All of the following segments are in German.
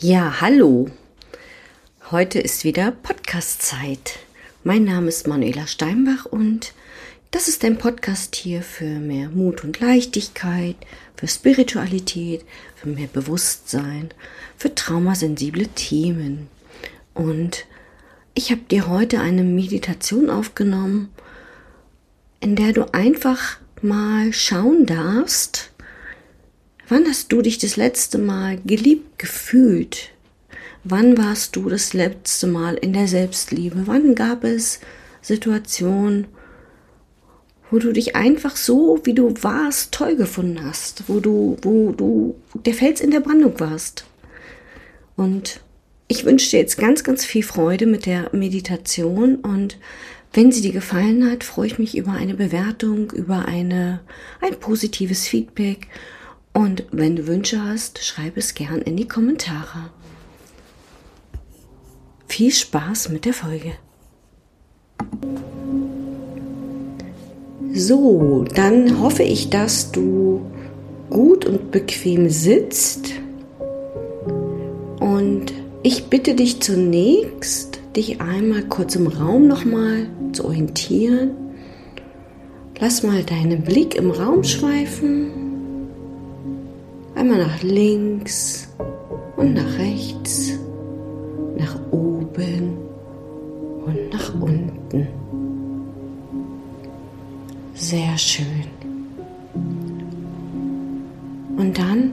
Ja, hallo. Heute ist wieder Podcast-Zeit. Mein Name ist Manuela Steinbach und das ist ein Podcast hier für mehr Mut und Leichtigkeit, für Spiritualität, für mehr Bewusstsein, für traumasensible Themen. Und ich habe dir heute eine Meditation aufgenommen, in der du einfach mal schauen darfst, Wann hast du dich das letzte Mal geliebt gefühlt? Wann warst du das letzte Mal in der Selbstliebe? Wann gab es Situationen, wo du dich einfach so, wie du warst, toll gefunden hast, wo du, wo du der Fels in der Brandung warst? Und ich wünsche dir jetzt ganz, ganz viel Freude mit der Meditation und wenn sie dir gefallen hat, freue ich mich über eine Bewertung, über eine, ein positives Feedback und wenn du Wünsche hast, schreib es gern in die Kommentare. Viel Spaß mit der Folge. So, dann hoffe ich, dass du gut und bequem sitzt. Und ich bitte dich zunächst, dich einmal kurz im Raum nochmal zu orientieren. Lass mal deinen Blick im Raum schweifen. Einmal nach links und nach rechts, nach oben und nach unten. Sehr schön. Und dann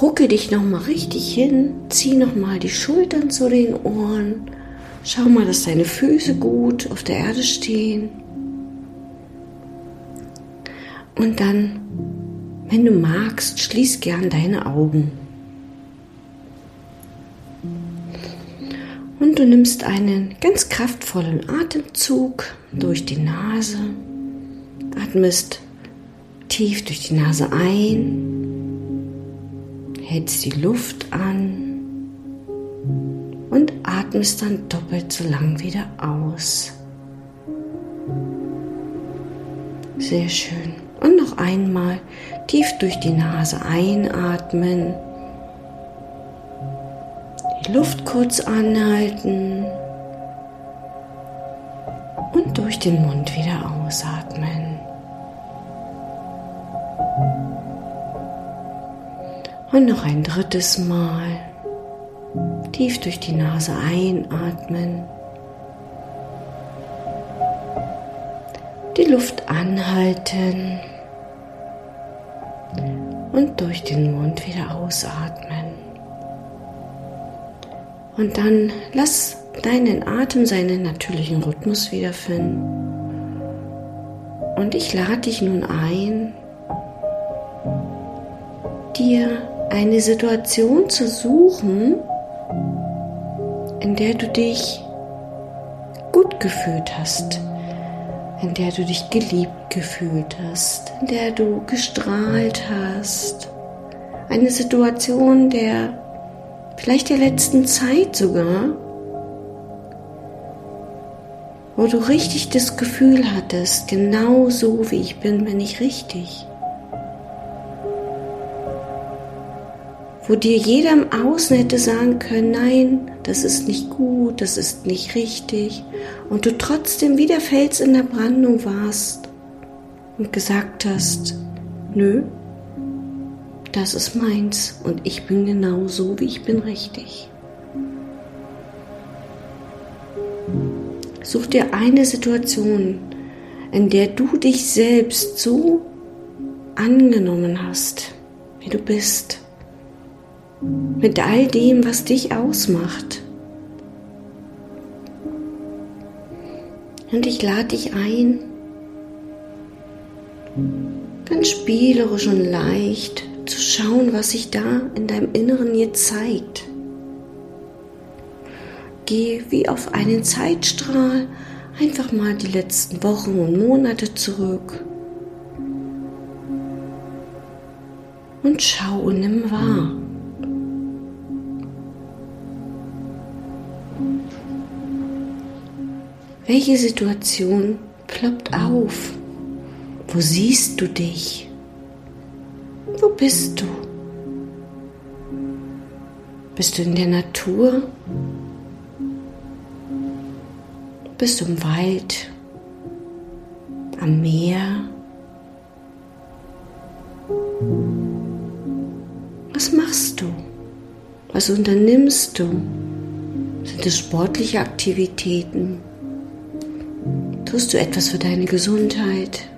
rucke dich noch mal richtig hin, zieh noch mal die Schultern zu den Ohren. Schau mal, dass deine Füße gut auf der Erde stehen. Und dann wenn du magst, schließ gern deine Augen. Und du nimmst einen ganz kraftvollen Atemzug durch die Nase, atmest tief durch die Nase ein, hältst die Luft an und atmest dann doppelt so lang wieder aus. Sehr schön. Und noch einmal tief durch die Nase einatmen. Die Luft kurz anhalten. Und durch den Mund wieder ausatmen. Und noch ein drittes Mal. Tief durch die Nase einatmen. die Luft anhalten und durch den Mund wieder ausatmen. Und dann lass deinen Atem seinen natürlichen Rhythmus wiederfinden. Und ich lade dich nun ein, dir eine Situation zu suchen, in der du dich gut gefühlt hast, in der du dich geliebt gefühlt hast, in der du gestrahlt hast. Eine Situation der vielleicht der letzten Zeit sogar, wo du richtig das Gefühl hattest, genau so wie ich bin, bin ich richtig. Wo dir jeder im Außen hätte sagen können, nein, das ist nicht gut, das ist nicht richtig und du trotzdem wie der Fels in der Brandung warst und gesagt hast, nö, das ist meins und ich bin genau so, wie ich bin richtig. Such dir eine Situation, in der du dich selbst so angenommen hast, wie du bist, mit all dem, was dich ausmacht. Und ich lade dich ein, ganz spielerisch und leicht zu schauen, was sich da in deinem Inneren jetzt zeigt. Geh wie auf einen Zeitstrahl einfach mal die letzten Wochen und Monate zurück und schau und nimm wahr. Welche Situation ploppt auf? Wo siehst du dich? Wo bist du? Bist du in der Natur? Bist du im Wald? Am Meer? Was machst du? Was unternimmst du? Sind es sportliche Aktivitäten? Tust du etwas für deine Gesundheit?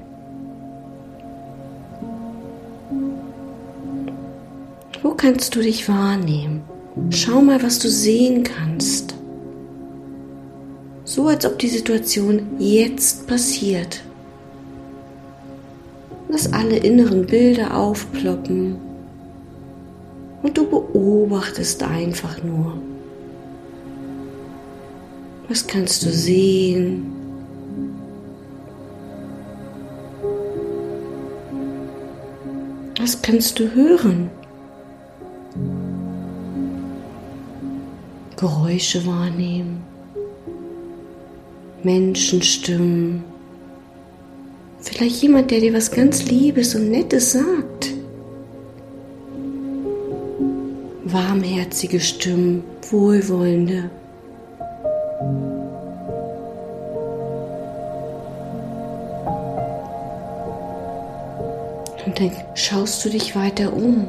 Wo kannst du dich wahrnehmen? Schau mal, was du sehen kannst. So als ob die Situation jetzt passiert. Lass alle inneren Bilder aufploppen und du beobachtest einfach nur. Was kannst du sehen? Was kannst du hören? Geräusche wahrnehmen, Menschenstimmen, vielleicht jemand, der dir was ganz Liebes und Nettes sagt. Warmherzige Stimmen, wohlwollende. Und dann schaust du dich weiter um.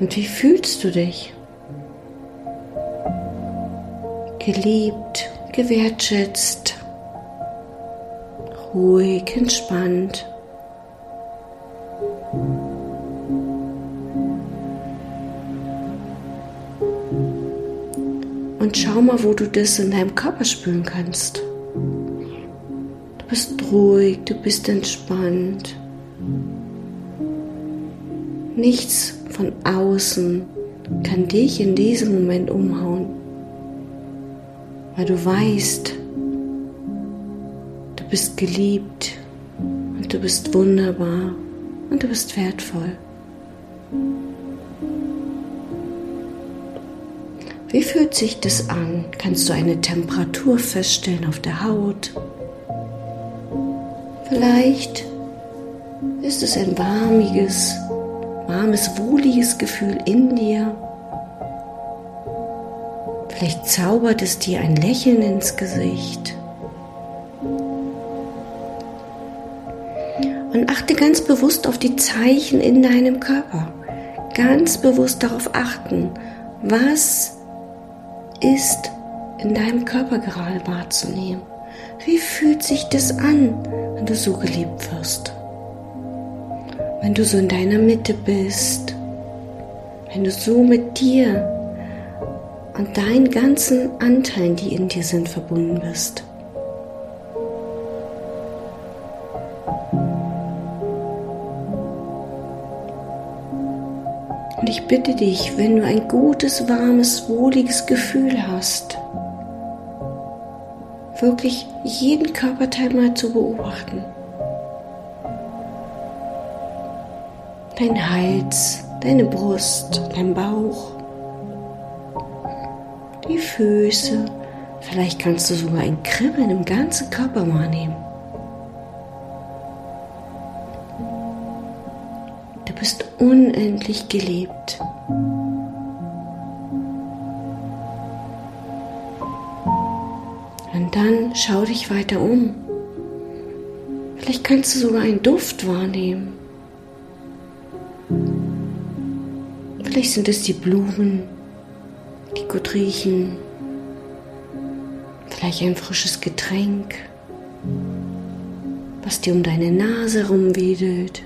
Und wie fühlst du dich? Geliebt, gewertschätzt, ruhig, entspannt. Und schau mal, wo du das in deinem Körper spüren kannst. Du bist ruhig, du bist entspannt. Nichts von außen kann dich in diesem Moment umhauen, weil du weißt, du bist geliebt und du bist wunderbar und du bist wertvoll. Wie fühlt sich das an? Kannst du eine Temperatur feststellen auf der Haut? Vielleicht ist es ein warmiges, warmes, wohliges Gefühl in dir. Vielleicht zaubert es dir ein Lächeln ins Gesicht. Und achte ganz bewusst auf die Zeichen in deinem Körper. Ganz bewusst darauf achten, was ist in deinem Körper gerade wahrzunehmen. Wie fühlt sich das an, wenn du so geliebt wirst? wenn du so in deiner Mitte bist, wenn du so mit dir und deinen ganzen Anteilen, die in dir sind, verbunden bist. Und ich bitte dich, wenn du ein gutes, warmes, wohliges Gefühl hast, wirklich jeden Körperteil mal zu beobachten. dein Hals, deine Brust, dein Bauch, die Füße. Vielleicht kannst du sogar ein Kribbeln im ganzen Körper wahrnehmen. Du bist unendlich geliebt. Dann schau dich weiter um. Vielleicht kannst du sogar einen Duft wahrnehmen. Vielleicht sind es die Blumen, die gut riechen. Vielleicht ein frisches Getränk, was dir um deine Nase rumwedelt.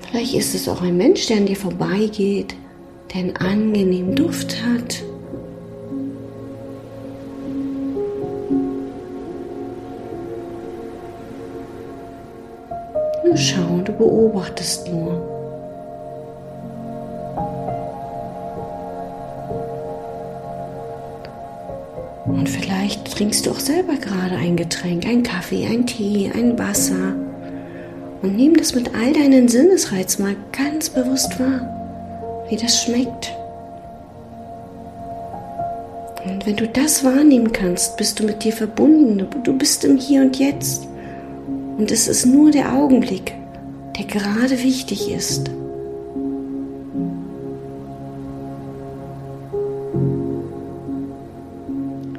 Vielleicht ist es auch ein Mensch, der an dir vorbeigeht, der einen angenehmen Duft hat. Nur schau, du beobachtest nur. Und vielleicht trinkst du auch selber gerade ein Getränk, ein Kaffee, ein Tee, ein Wasser. Und nimm das mit all deinen Sinnesreizen mal ganz bewusst wahr, wie das schmeckt. Und wenn du das wahrnehmen kannst, bist du mit dir verbunden. Du bist im Hier und Jetzt. Und es ist nur der Augenblick, der gerade wichtig ist.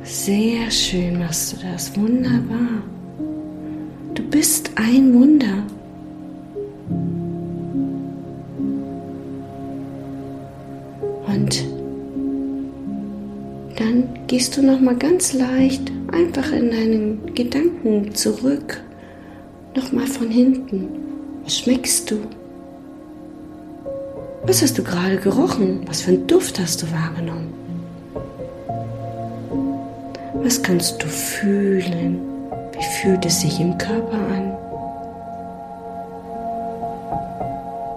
Sehr schön machst du das, wunderbar. Du bist ein Wunder. Und dann gehst du noch mal ganz leicht einfach in deinen Gedanken zurück, noch mal von hinten. Was schmeckst du? Was hast du gerade gerochen? Was für einen Duft hast du wahrgenommen? Was kannst du fühlen? Wie fühlt es sich im Körper an?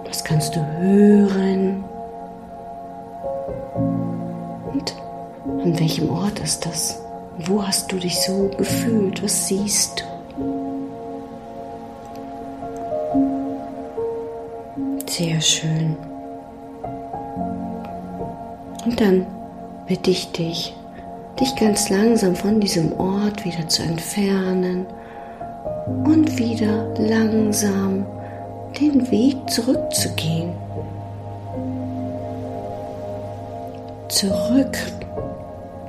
Was kannst du hören? Und an welchem Ort ist das? Wo hast du dich so gefühlt? Was siehst du? Sehr schön. Und dann bitte ich dich, dich ganz langsam von diesem Ort wieder zu entfernen und wieder langsam den Weg zurückzugehen. Zurück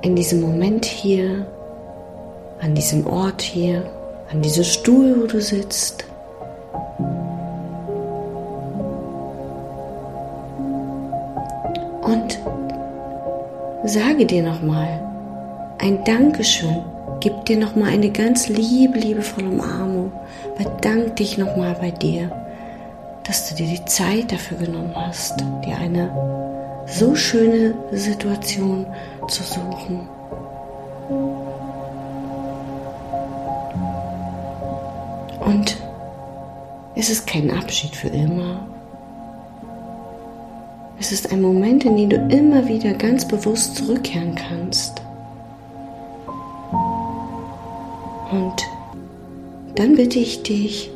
in diesem Moment hier, an diesem Ort hier, an diesem Stuhl, wo du sitzt. Sage dir nochmal, ein Dankeschön. Gib dir nochmal eine ganz liebe, liebevolle Umarmung. Bedank dich nochmal bei dir, dass du dir die Zeit dafür genommen hast, dir eine so schöne Situation zu suchen. Und es ist kein Abschied für immer. Es ist ein Moment, in den du immer wieder ganz bewusst zurückkehren kannst. Und dann bitte ich dich,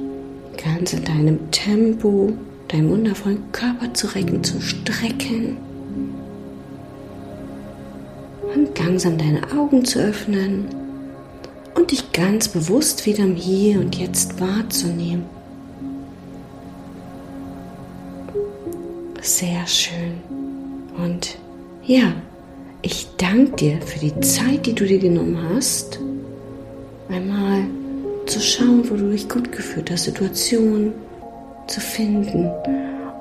ganz in deinem Tempo deinen wundervollen Körper zu recken, zu strecken und langsam deine Augen zu öffnen und dich ganz bewusst wieder im Hier und Jetzt wahrzunehmen. Sehr schön. Und ja, ich danke dir für die Zeit, die du dir genommen hast einmal zu schauen, wo du dich gut gefühlt hast, Situationen zu finden.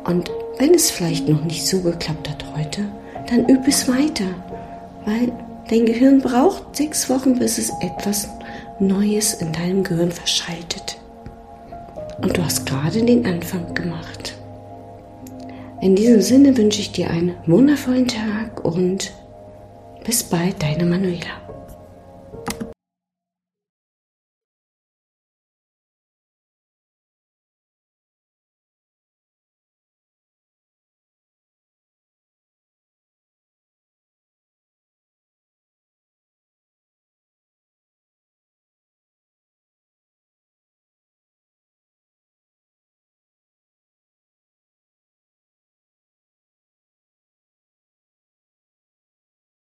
Und wenn es vielleicht noch nicht so geklappt hat heute, dann übe es weiter, weil dein Gehirn braucht sechs Wochen, bis es etwas Neues in deinem Gehirn verschaltet. Und du hast gerade den Anfang gemacht. In diesem Sinne wünsche ich dir einen wundervollen Tag und bis bald, deine Manuela.